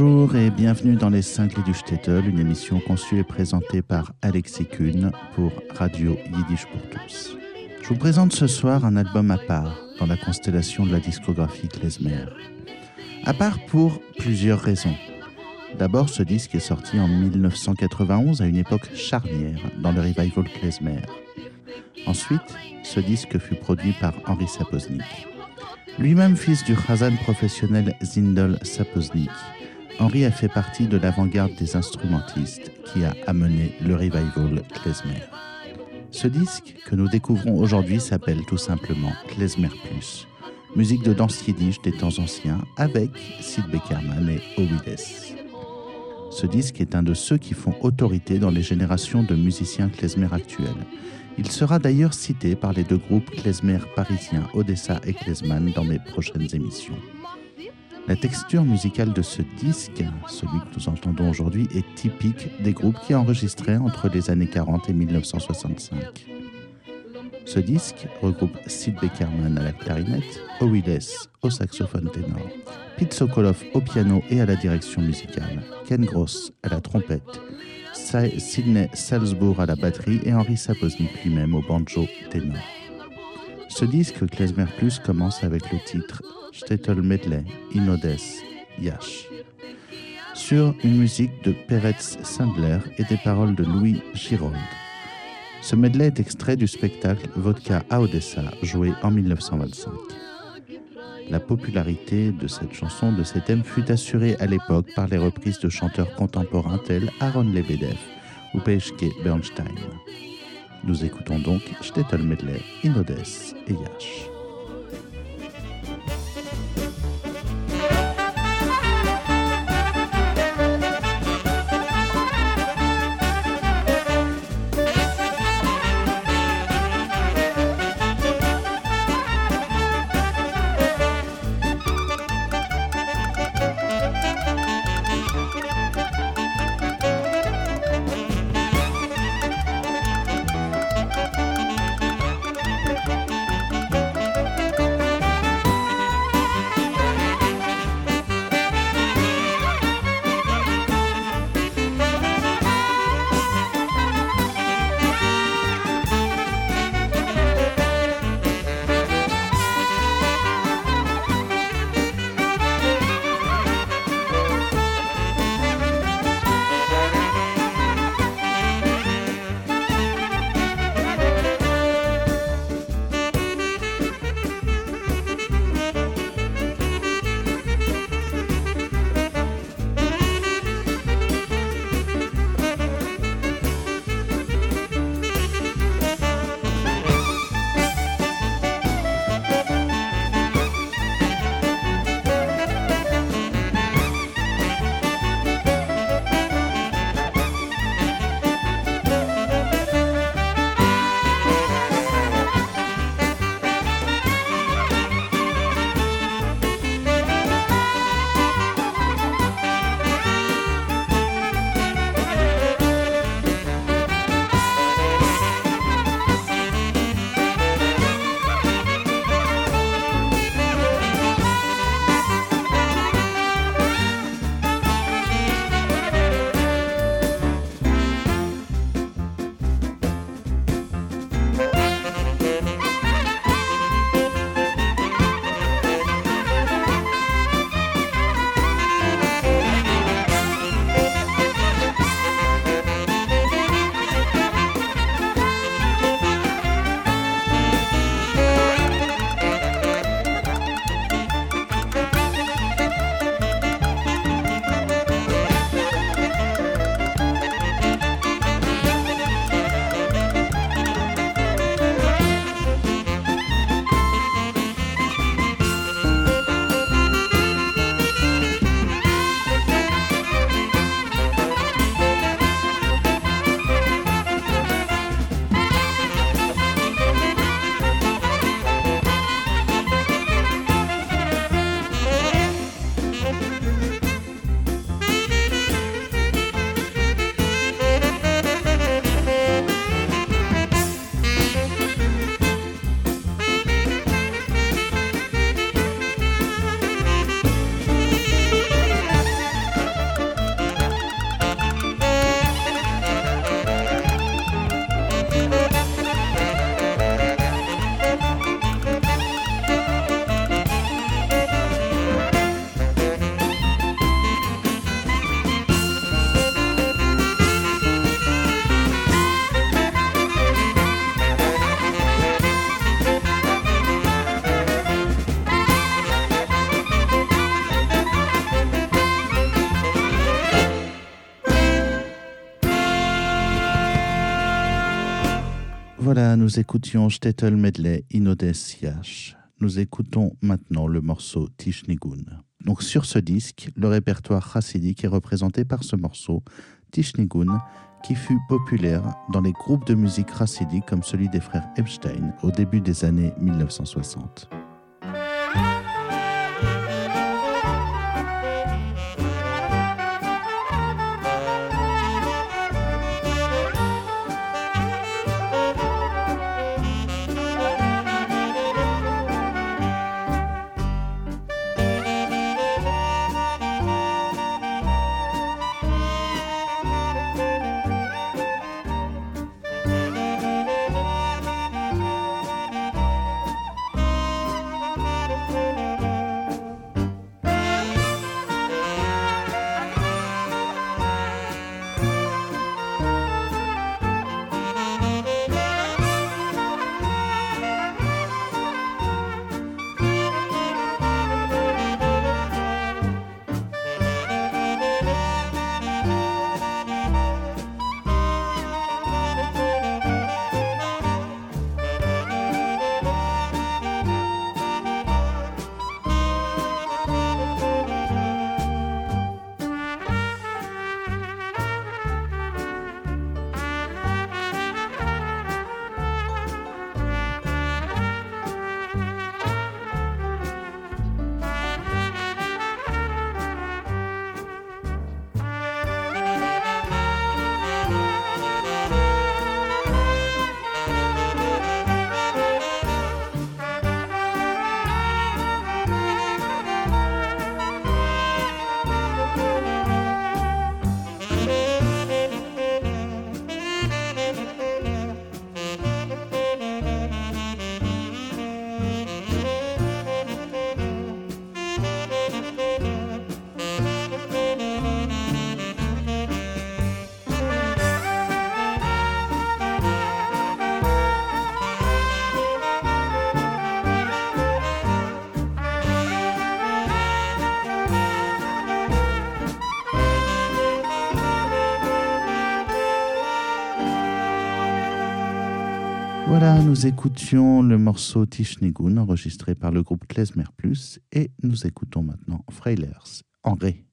Bonjour et bienvenue dans les 5 lits du Shtetl, une émission conçue et présentée par Alexis Kuhn pour Radio Yiddish pour tous. Je vous présente ce soir un album à part dans la constellation de la discographie Klezmer. À part pour plusieurs raisons. D'abord, ce disque est sorti en 1991 à une époque charnière dans le revival klezmer. Ensuite, ce disque fut produit par Henri Sapoznik. Lui-même fils du Khazan professionnel Zindel Sapoznik, Henri a fait partie de l'avant-garde des instrumentistes qui a amené le revival klezmer. Ce disque que nous découvrons aujourd'hui s'appelle tout simplement Klezmer Plus, musique de danse yiddish des temps anciens avec Sid Beckerman et Owides. Ce disque est un de ceux qui font autorité dans les générations de musiciens klezmer actuels. Il sera d'ailleurs cité par les deux groupes klezmer parisiens Odessa et Klezman dans mes prochaines émissions. La texture musicale de ce disque, celui que nous entendons aujourd'hui, est typique des groupes qui enregistraient entre les années 40 et 1965. Ce disque regroupe Sid Beckerman à la clarinette, Owiles au saxophone ténor, Pete Sokolov au piano et à la direction musicale, Ken Gross à la trompette, Sidney Salzbourg à la batterie et Henri Sapoznik lui-même au banjo ténor. Ce disque Klezmer Plus commence avec le titre Shtetl Medley, Inodes, Yash. Sur une musique de Peretz Sandler et des paroles de Louis Girold. Ce medley est extrait du spectacle Vodka à Odessa, joué en 1925. La popularité de cette chanson, de cet thème, fut assurée à l'époque par les reprises de chanteurs contemporains tels Aaron Lebedev ou Peshke Bernstein. Nous écoutons donc Shtetl Medley, Inodes et Yash. Voilà, nous écoutions Stettel Medley Inodes. Nous écoutons maintenant le morceau Tishnigun. Donc sur ce disque, le répertoire chassidique est représenté par ce morceau, Tishnigun, qui fut populaire dans les groupes de musique chassidique comme celui des frères Epstein au début des années 1960. Nous écoutions le morceau Tishnigun enregistré par le groupe Klezmer Plus et nous écoutons maintenant Freilers en ré.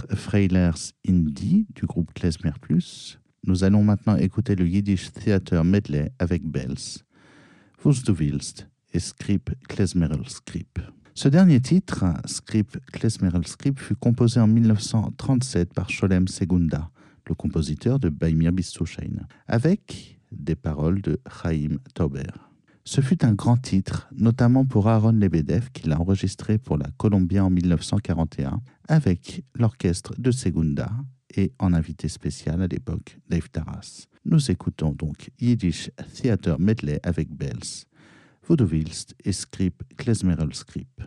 Titre Freilers Indie du groupe Klezmer Plus. Nous allons maintenant écouter le Yiddish Theater Medley avec Bells, Vous du willst et Skrip Klezmerel Skrip. Ce dernier titre, Skrip Klezmerel Skrip, fut composé en 1937 par Sholem Segunda, le compositeur de Baimir Bistouchein, avec des paroles de Chaim Tauber. Ce fut un grand titre, notamment pour Aaron Lebedev, qui l'a enregistré pour la Columbia en 1941, avec l'orchestre de Segunda et en invité spécial à l'époque Dave Taras. Nous écoutons donc Yiddish Theater Medley avec Bells, Willst et Scrip Klezmerel Scrip.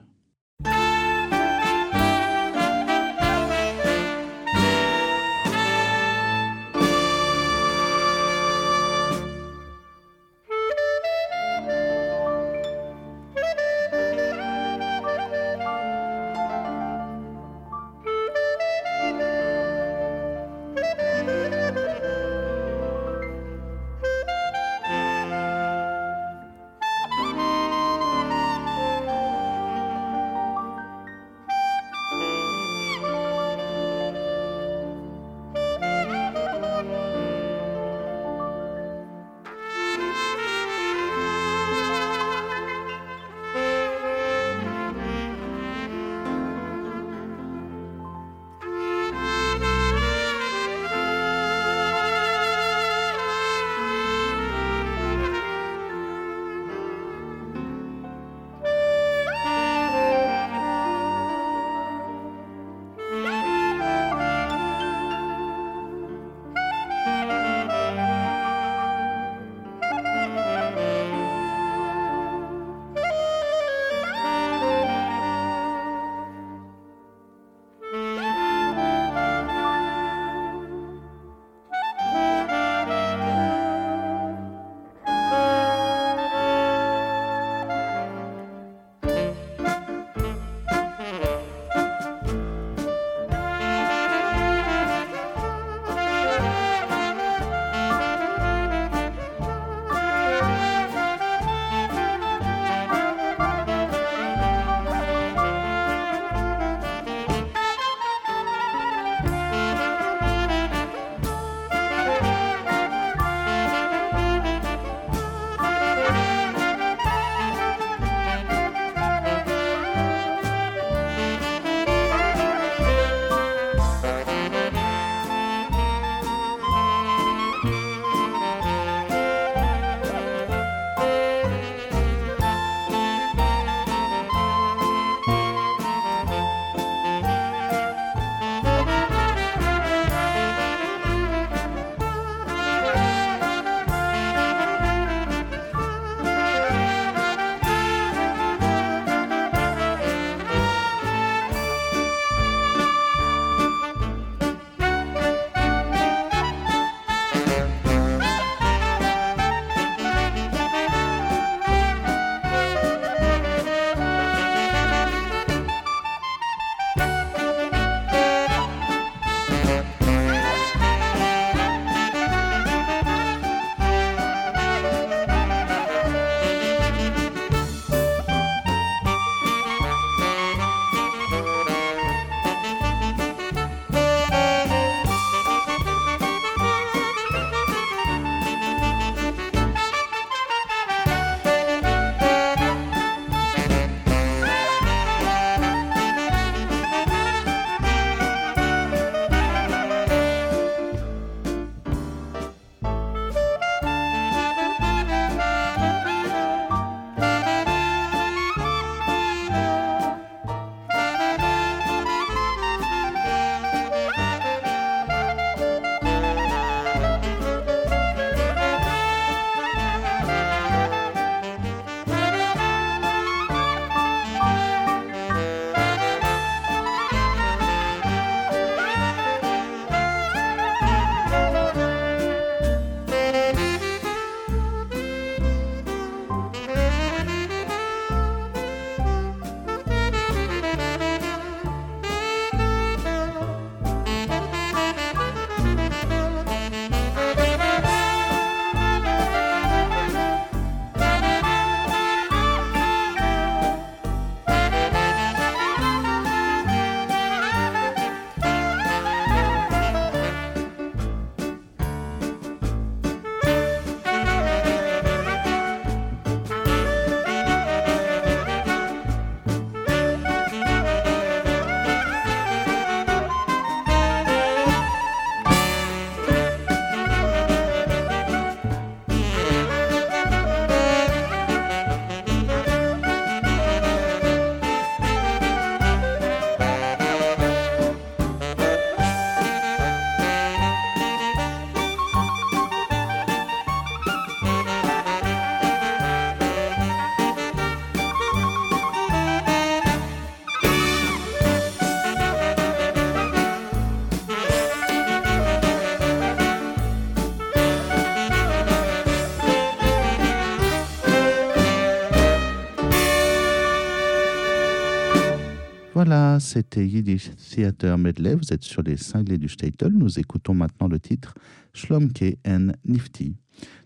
C'était Yiddish Theater Medley. Vous êtes sur les cinglés du Statel. Nous écoutons maintenant le titre Shlomke and Nifty.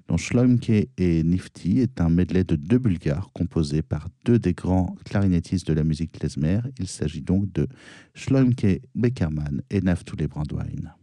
Donc Shlomke et Nifty est un medley de deux Bulgares composé par deux des grands clarinettistes de la musique klezmer. Il s'agit donc de Shlomke Beckerman et Naftule Brandwein.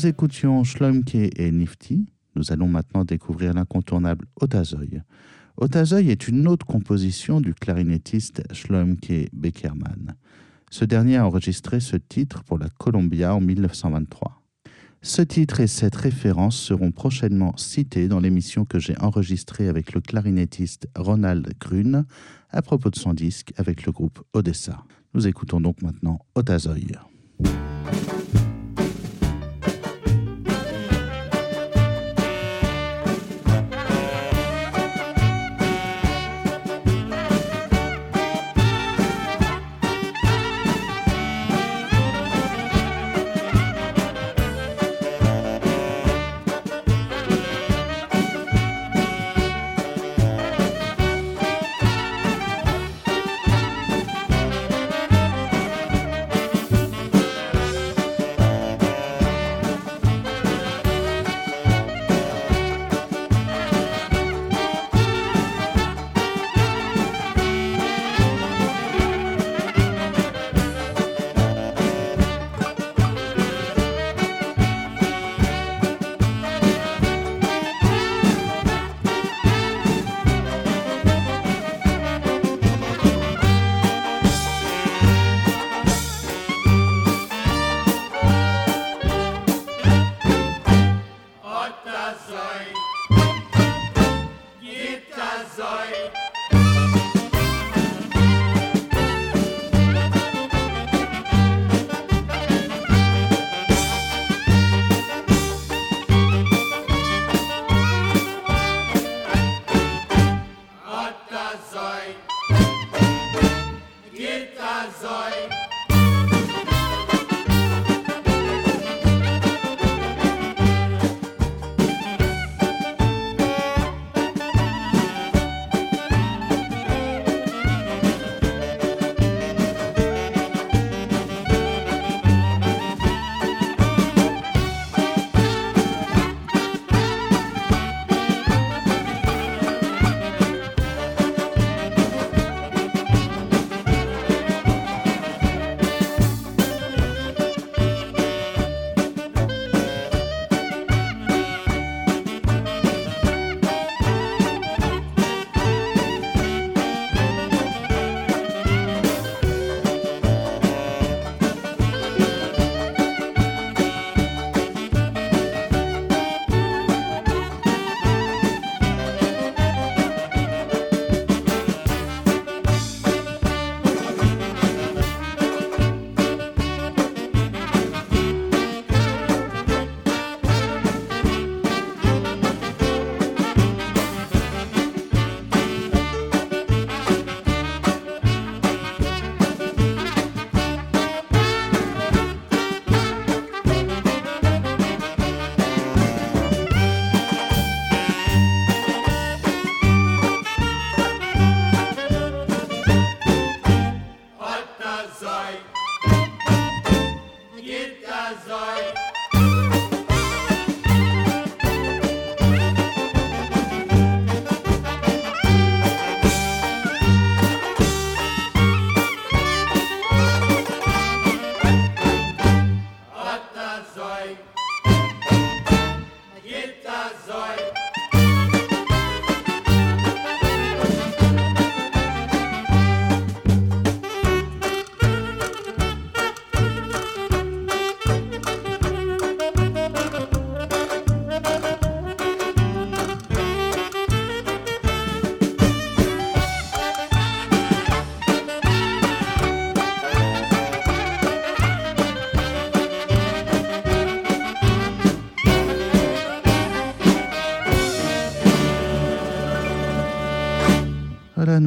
Nous écoutions Schlumke et Nifty. Nous allons maintenant découvrir l'incontournable Otazoy. Otazoy est une autre composition du clarinettiste Schlumke Beckerman. Ce dernier a enregistré ce titre pour la Columbia en 1923. Ce titre et cette référence seront prochainement cités dans l'émission que j'ai enregistrée avec le clarinettiste Ronald Grune à propos de son disque avec le groupe Odessa. Nous écoutons donc maintenant Otazoy.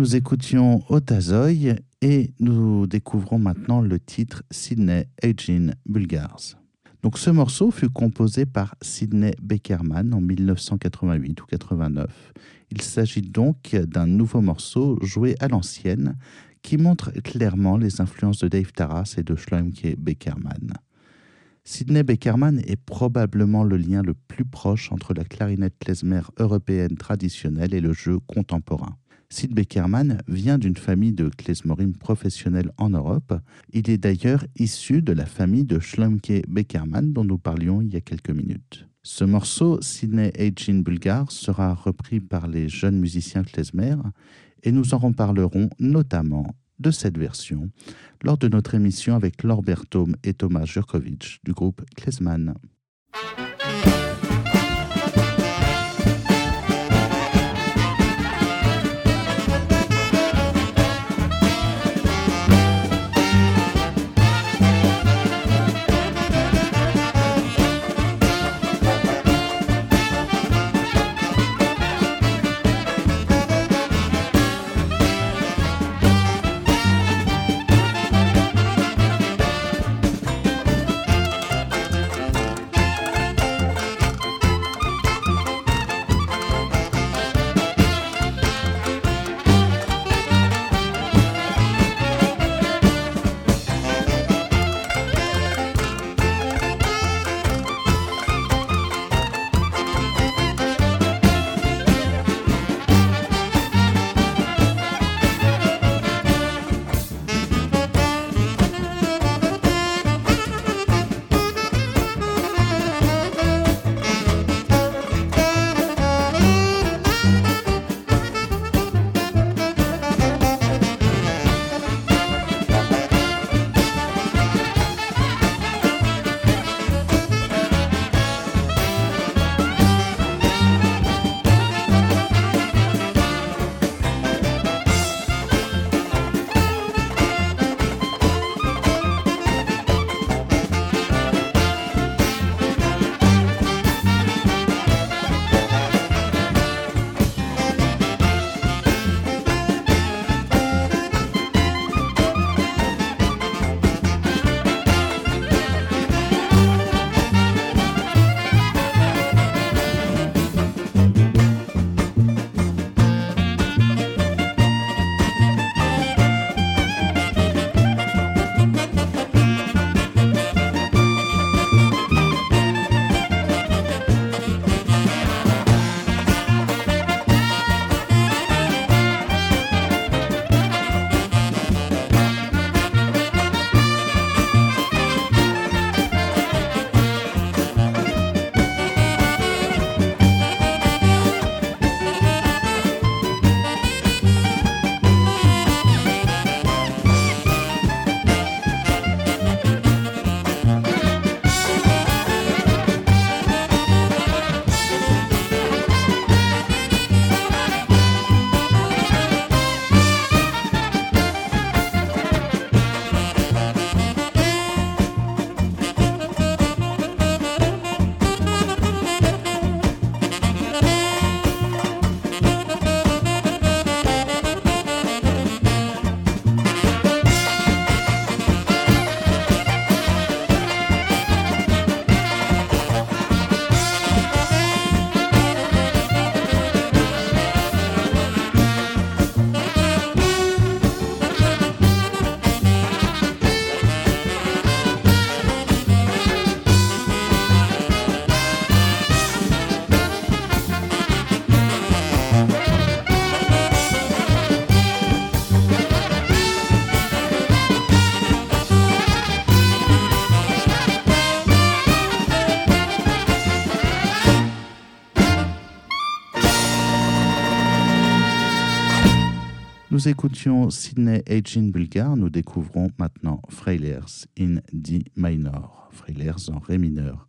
Nous écoutions Otazoy et nous découvrons maintenant le titre Sydney Aging Bulgars. Donc ce morceau fut composé par Sydney Beckerman en 1988 ou 89. Il s'agit donc d'un nouveau morceau joué à l'ancienne qui montre clairement les influences de Dave Taras et de Schlumke Beckerman. Sydney Beckerman est probablement le lien le plus proche entre la clarinette klezmer européenne traditionnelle et le jeu contemporain. Sid Beckerman vient d'une famille de klezmorim professionnels en Europe. Il est d'ailleurs issu de la famille de Schlumke Beckerman dont nous parlions il y a quelques minutes. Ce morceau, Sydney Agin Bulgar, sera repris par les jeunes musiciens klezmer et nous en reparlerons notamment de cette version lors de notre émission avec Laure Berthaume et Thomas Jurkovic du groupe Klezman. Nous écoutions Sydney Agin Bulgar, nous découvrons maintenant Freilers in D minor, Freilers en Ré mineur.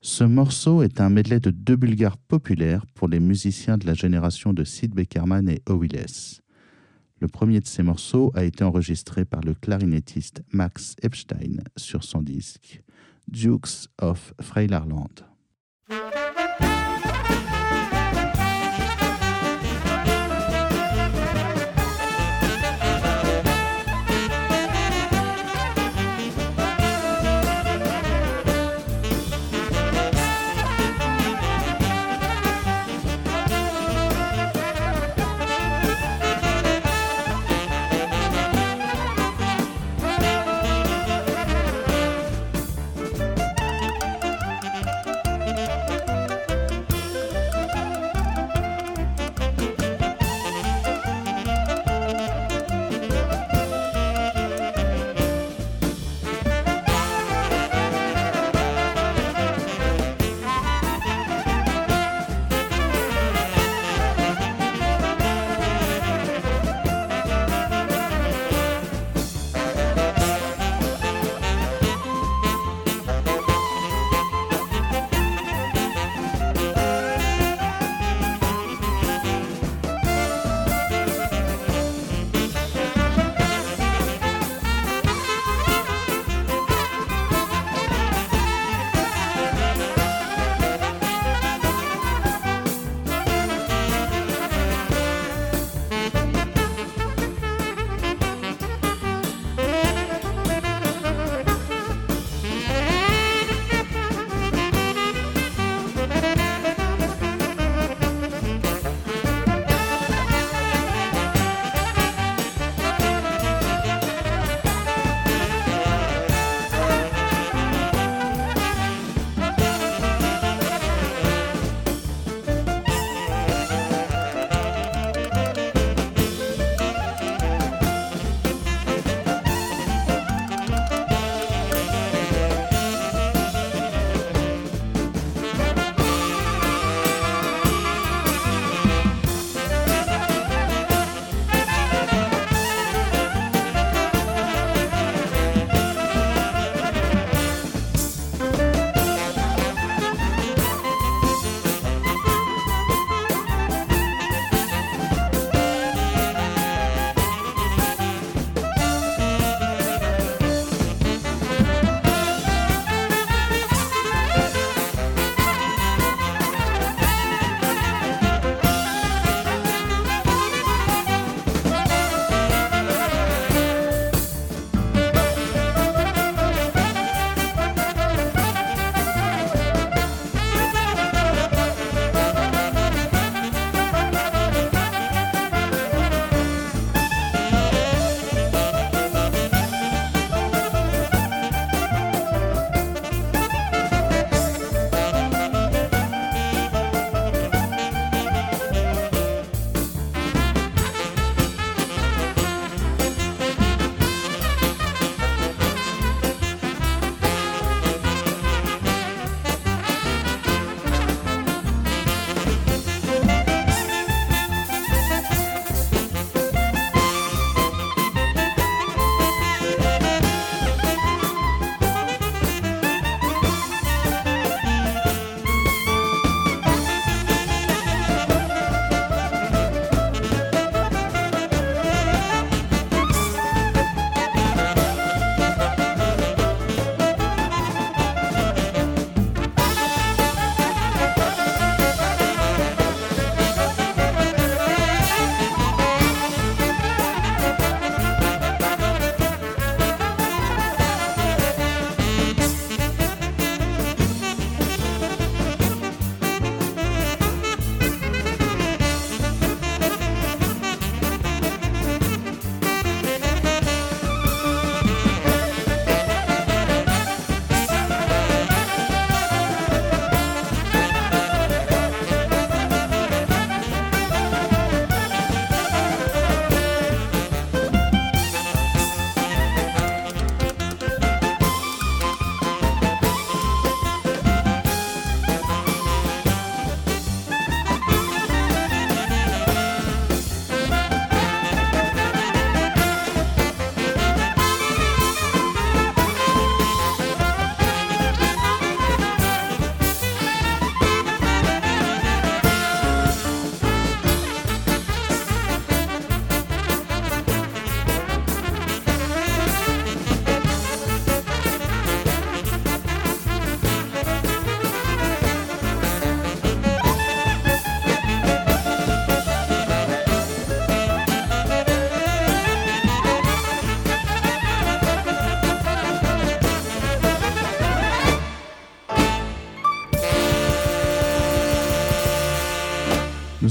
Ce morceau est un medley de deux bulgares populaires pour les musiciens de la génération de Sid Beckerman et Owilles. Le premier de ces morceaux a été enregistré par le clarinettiste Max Epstein sur son disque Dukes of Freilerland.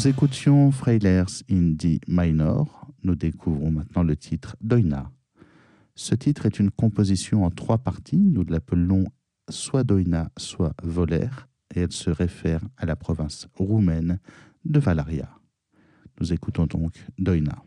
Nous écoutions Freilers in D minor. Nous découvrons maintenant le titre Doina. Ce titre est une composition en trois parties. Nous l'appelons soit Doina, soit Voler, et elle se réfère à la province roumaine de Valaria. Nous écoutons donc Doina.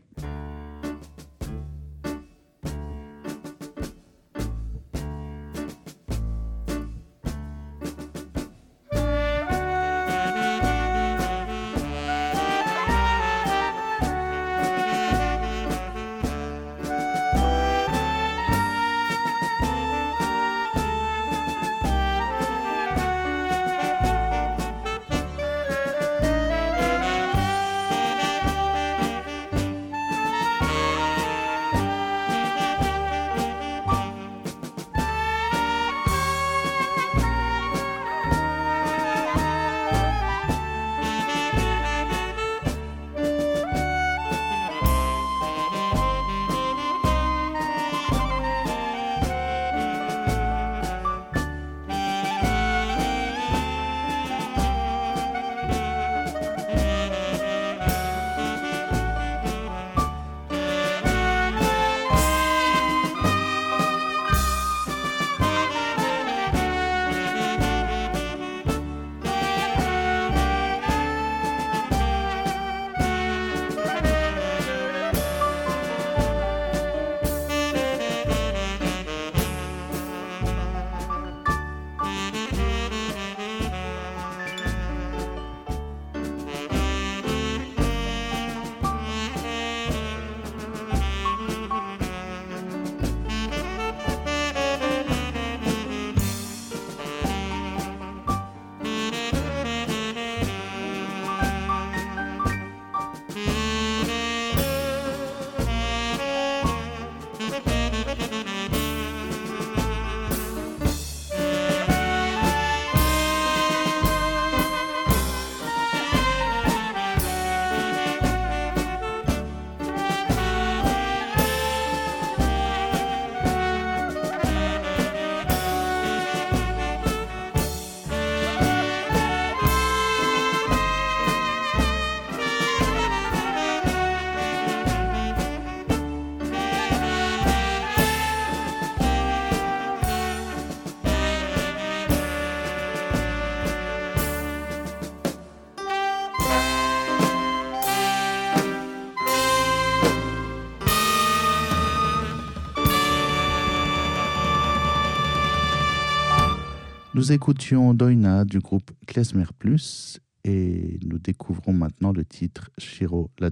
Nous écoutions Doina du groupe Klezmer Plus et nous découvrons maintenant le titre Shiro la.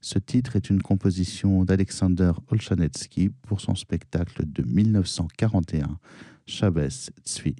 Ce titre est une composition d'Alexander Olchanetsky pour son spectacle de 1941, Chavez Tzvi.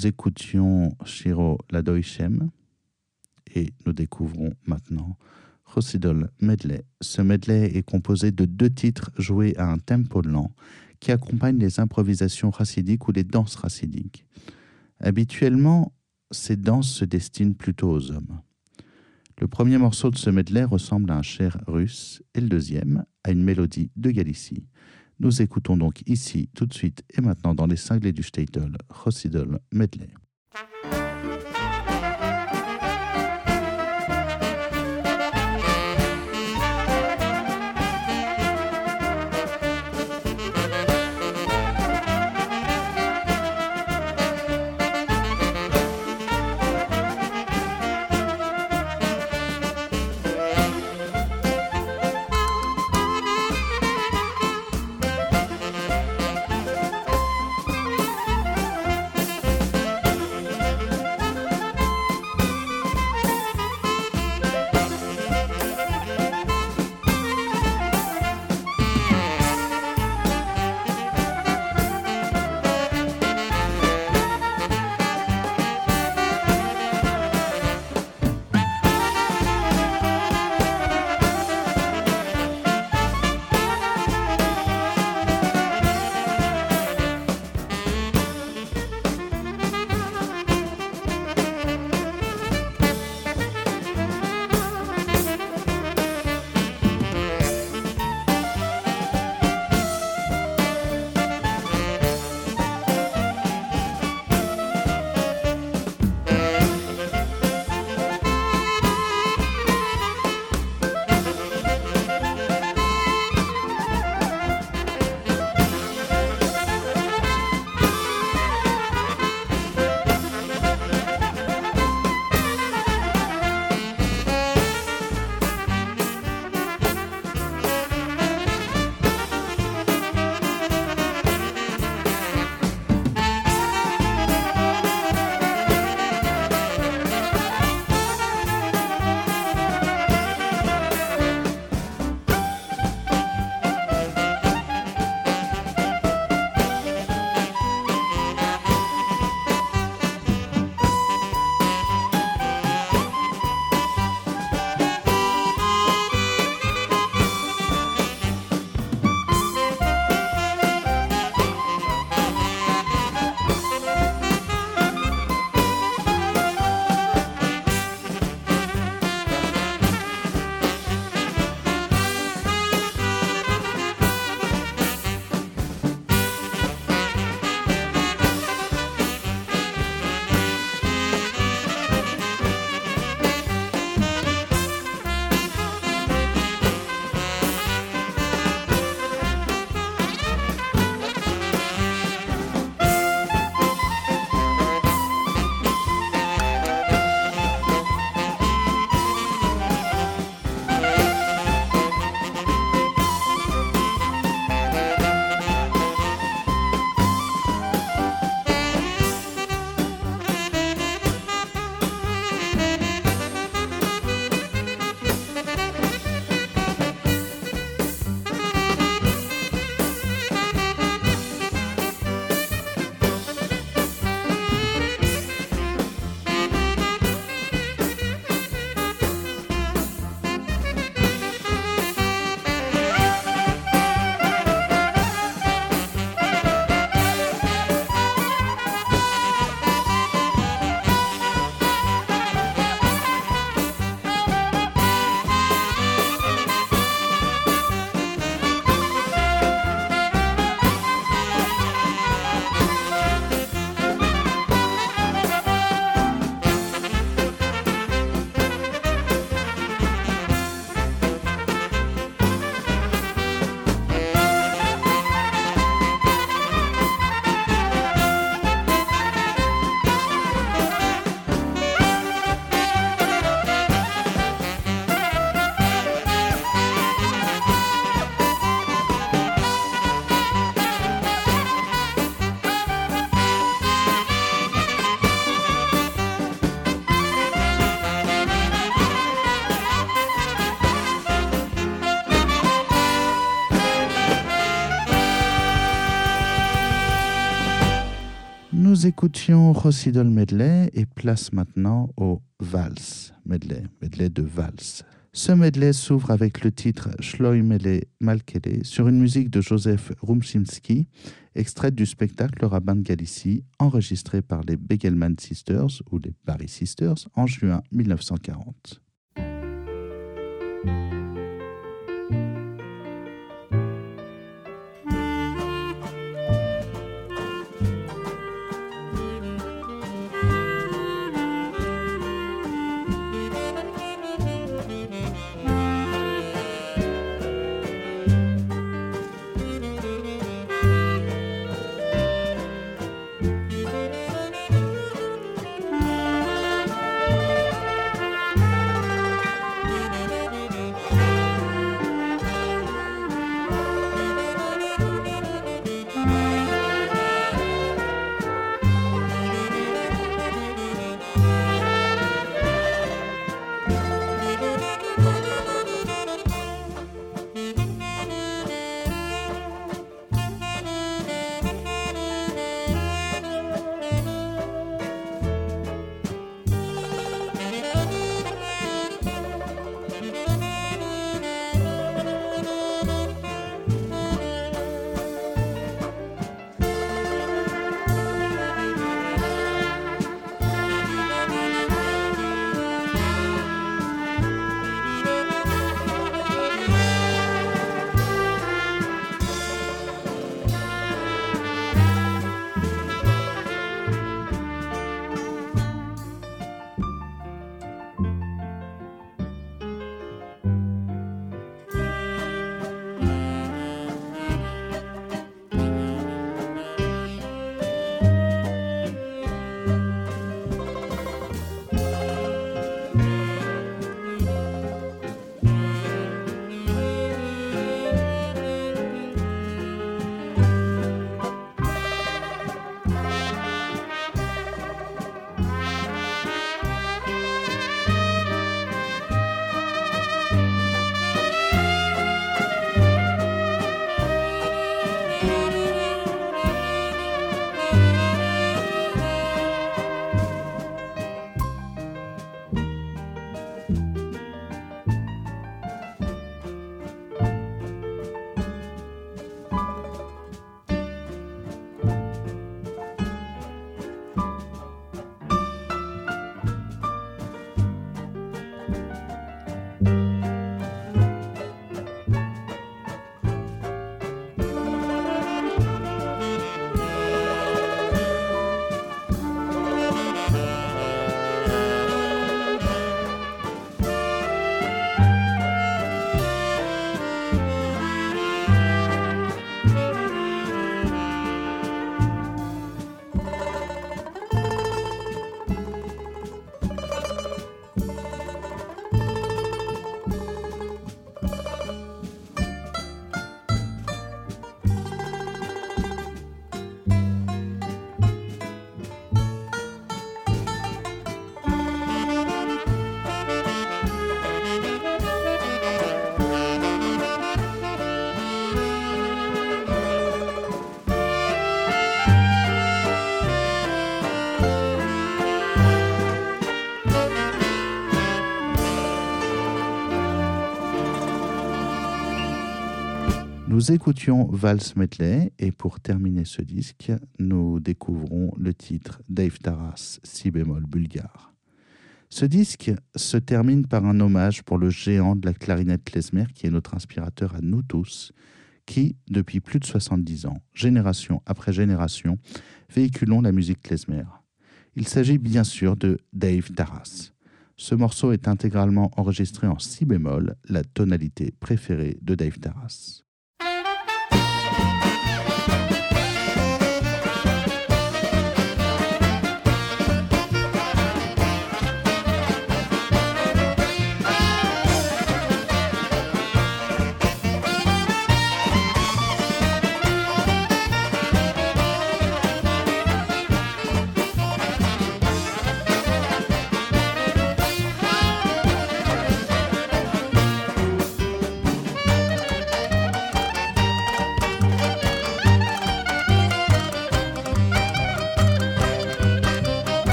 Nous écoutions Shiro Ladoishem et nous découvrons maintenant Rosidol Medley. Ce medley est composé de deux titres joués à un tempo lent qui accompagnent les improvisations racidiques ou les danses racidiques. Habituellement, ces danses se destinent plutôt aux hommes. Le premier morceau de ce medley ressemble à un cher russe et le deuxième à une mélodie de Galicie. Nous écoutons donc ici, tout de suite et maintenant dans les cinglés du Statel, Rosidol Medley. Écoutions Rossidol Medley et place maintenant au Vals Medley, medley de Vals. Ce medley s'ouvre avec le titre Schloimele Malkele sur une musique de Joseph Rumczynski, extraite du spectacle Rabbin de Galicie, enregistré par les Begelman Sisters ou les Barry Sisters en juin 1940. Nous écoutions Vals Medley et pour terminer ce disque, nous découvrons le titre Dave Taras, si bémol bulgare. Ce disque se termine par un hommage pour le géant de la clarinette klezmer qui est notre inspirateur à nous tous, qui, depuis plus de 70 ans, génération après génération, véhiculons la musique klezmer. Il s'agit bien sûr de Dave Taras. Ce morceau est intégralement enregistré en si bémol, la tonalité préférée de Dave Taras.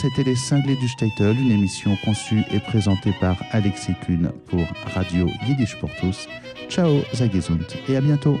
C'était Les Cinglés du Statel, une émission conçue et présentée par Alexis Kuhn pour Radio Yiddish pour tous. Ciao, Zagezund et à bientôt.